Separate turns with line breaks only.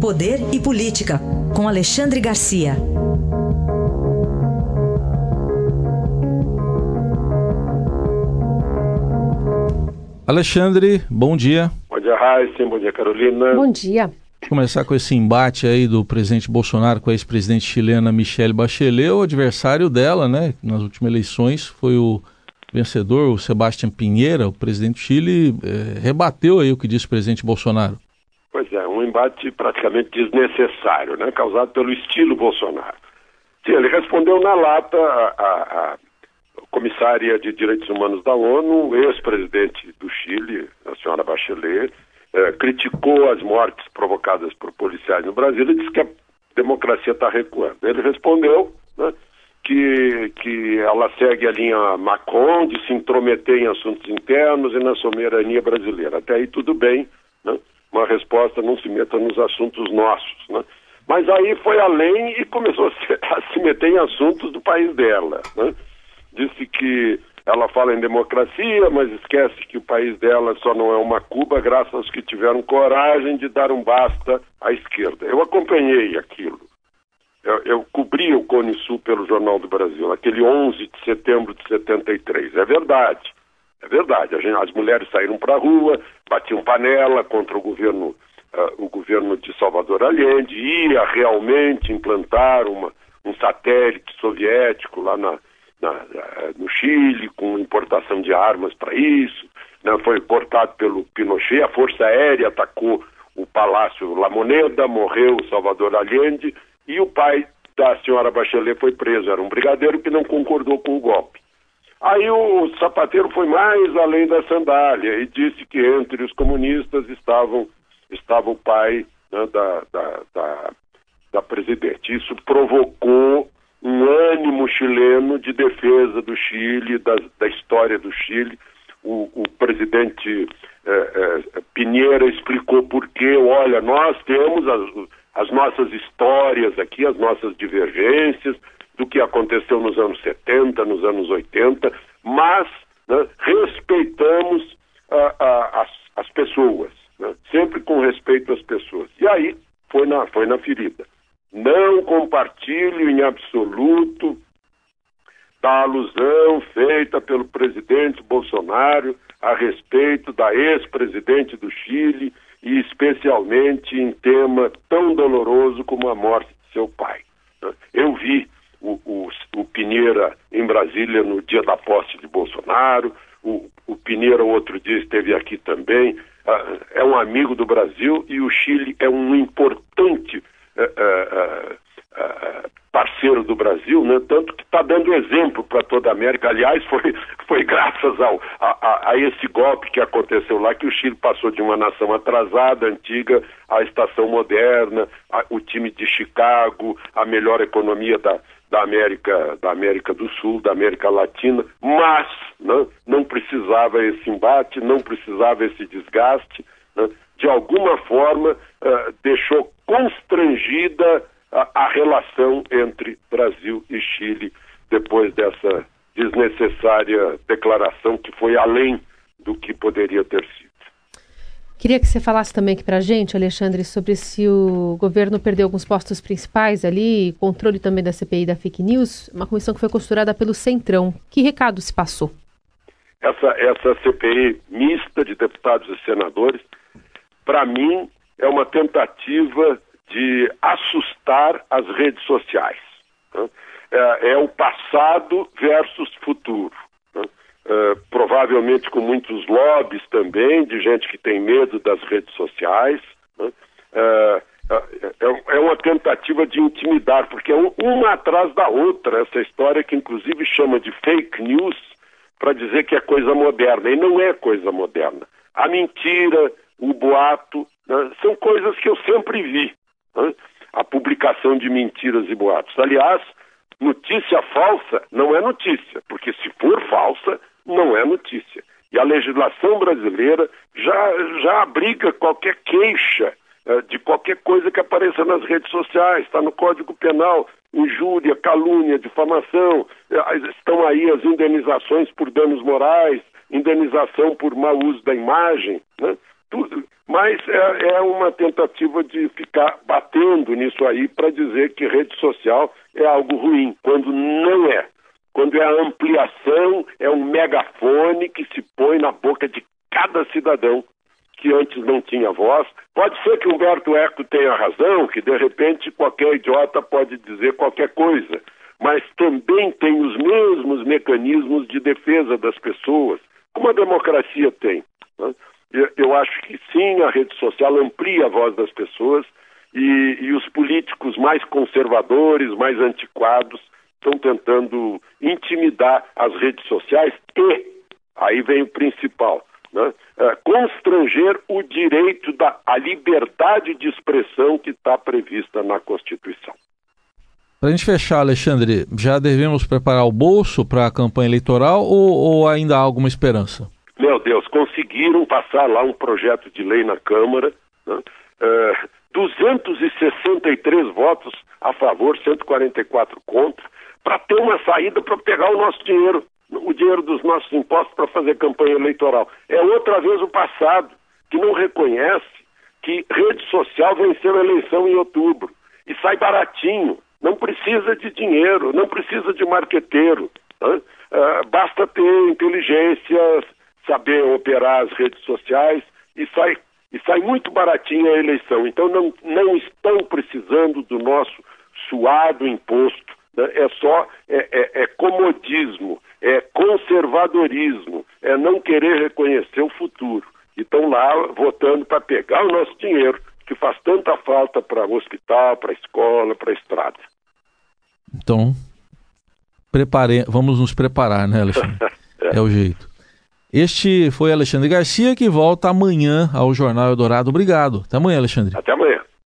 Poder e Política, com Alexandre Garcia.
Alexandre, bom dia.
Bom dia, Raíssa. Bom dia, Carolina.
Bom dia.
Vou começar com esse embate aí do presidente Bolsonaro com a ex-presidente chilena Michelle Bachelet, o adversário dela, né, nas últimas eleições, foi o vencedor, o Sebastião Pinheira, o presidente do Chile, eh, rebateu aí o que disse o presidente Bolsonaro.
É, um embate praticamente desnecessário, né? causado pelo estilo Bolsonaro. Sim, ele respondeu na lata a, a, a comissária de Direitos Humanos da ONU, ex-presidente do Chile, a senhora Bachelet, eh, criticou as mortes provocadas por policiais no Brasil e disse que a democracia está recuando. Ele respondeu né, que, que ela segue a linha Macron de se intrometer em assuntos internos e na soberania brasileira. Até aí tudo bem, né? Uma resposta não se meta nos assuntos nossos. Né? Mas aí foi além e começou a se, meter em assuntos do país dela. Né? Disse que ela fala em democracia, mas esquece que o país dela só não é uma Cuba graças aos que tiveram coragem de dar um basta à esquerda. Eu acompanhei aquilo. Eu, eu cobri o Cone Sul pelo Jornal do Brasil, aquele 11 de setembro de 73. É verdade. É verdade, as mulheres saíram para a rua, batiam panela contra o governo, uh, o governo de Salvador Allende, ia realmente implantar uma, um satélite soviético lá na, na, uh, no Chile, com importação de armas para isso. Né, foi cortado pelo Pinochet, a Força Aérea atacou o Palácio La Moneda, morreu Salvador Allende, e o pai da senhora Bachelet foi preso, era um brigadeiro que não concordou com o golpe. Aí o sapateiro foi mais além da sandália e disse que entre os comunistas estavam, estava o pai né, da, da, da, da presidente. Isso provocou um ânimo chileno de defesa do Chile, da, da história do Chile. O, o presidente eh, eh, Pinheira explicou por que, olha, nós temos as, as nossas histórias aqui, as nossas divergências, do que aconteceu nos anos 70, nos anos 80, mas né, respeitamos uh, uh, as, as, pessoas, né, sempre com respeito às pessoas. E aí foi na, foi na ferida. Não compartilho em absoluto da alusão feita pelo presidente Bolsonaro a respeito da ex-presidente do Chile e especialmente em tema tão doloroso como a morte de seu pai. Né. Eu vi o, o, o Pinheira em Brasília no dia da posse de Bolsonaro, o, o Pinheira outro dia esteve aqui também, uh, é um amigo do Brasil e o Chile é um importante uh, uh, parceiro do Brasil, né? tanto que está dando exemplo para toda a América. Aliás, foi, foi graças ao, a, esse golpe que aconteceu lá que o Chile passou de uma nação atrasada, antiga, à estação moderna, a, o time de Chicago, a melhor economia da, da América, da América do Sul, da América Latina, mas né, não precisava esse embate, não precisava esse desgaste, né, de alguma forma uh, deixou constrangida a, a relação entre Brasil e Chile depois dessa desnecessária declaração que foi além do que poderia ter sido.
Queria que você falasse também aqui para a gente, Alexandre, sobre se o governo perdeu alguns postos principais ali, controle também da CPI da fake news, uma comissão que foi costurada pelo Centrão. Que recado se passou?
Essa, essa CPI mista de deputados e senadores, para mim, é uma tentativa de assustar as redes sociais. Né? É, é o passado versus futuro. Uh, provavelmente com muitos lobbies também, de gente que tem medo das redes sociais. Né? Uh, é, é, uma tentativa de intimidar, porque é uma atrás da outra, essa história que inclusive chama de fake news para dizer que é coisa moderna, e não é coisa moderna. A mentira, o boato, né? são coisas que eu sempre vi. Né? A publicação de mentiras e boatos. Aliás, notícia falsa não é notícia, porque se for falsa, não é notícia. E a legislação brasileira já, já abriga qualquer queixa uh, de qualquer coisa que apareça nas redes sociais, está no Código Penal, injúria, calúnia, difamação, uh, estão aí as indenizações por danos morais, indenização por mau uso da imagem, né? Tudo, Mas é, é uma tentativa de ficar batendo nisso aí para dizer que rede social é algo ruim, quando não é. Quando é a ampliação, é um megafone que se põe na boca de cada cidadão que antes não tinha voz. Pode ser que Humberto Eco tenha razão, que de repente qualquer idiota pode dizer qualquer coisa, mas também tem os mesmos mecanismos de defesa das pessoas, como a democracia tem. Né? Eu acho que sim, a rede social amplia a voz das pessoas e, e os políticos mais conservadores, mais antiquados, estão tentando intimidar as redes sociais e, aí vem o principal, né, é, constranger o direito da a liberdade de expressão que está prevista na Constituição.
Para a gente fechar, Alexandre, já devemos preparar o bolso para a campanha eleitoral ou, ou ainda há alguma esperança?
Meu Deus, conseguiram passar lá um projeto de lei na Câmara, né? é, 263 votos a favor, 144 contra, para ter uma saída para pegar o nosso dinheiro, o dinheiro dos nossos impostos para fazer campanha eleitoral. É outra vez o passado, que não reconhece que rede social venceu a eleição em outubro e sai baratinho, não precisa de dinheiro, não precisa de marqueteiro. Uh, basta ter inteligência, saber operar as redes sociais e sai, e sai muito baratinha a eleição. Então não, não estão precisando do nosso suado imposto. Né? É só é, é, é comodismo, é conservadorismo, é não querer reconhecer o futuro. E estão lá votando para pegar o nosso dinheiro, que faz tanta falta para o hospital, para a escola, para a estrada.
Então, prepare... vamos nos preparar, né, Alexandre? é. é o jeito. Este foi Alexandre Garcia, que volta amanhã ao Jornal Eldorado. Obrigado. Até amanhã, Alexandre.
Até amanhã.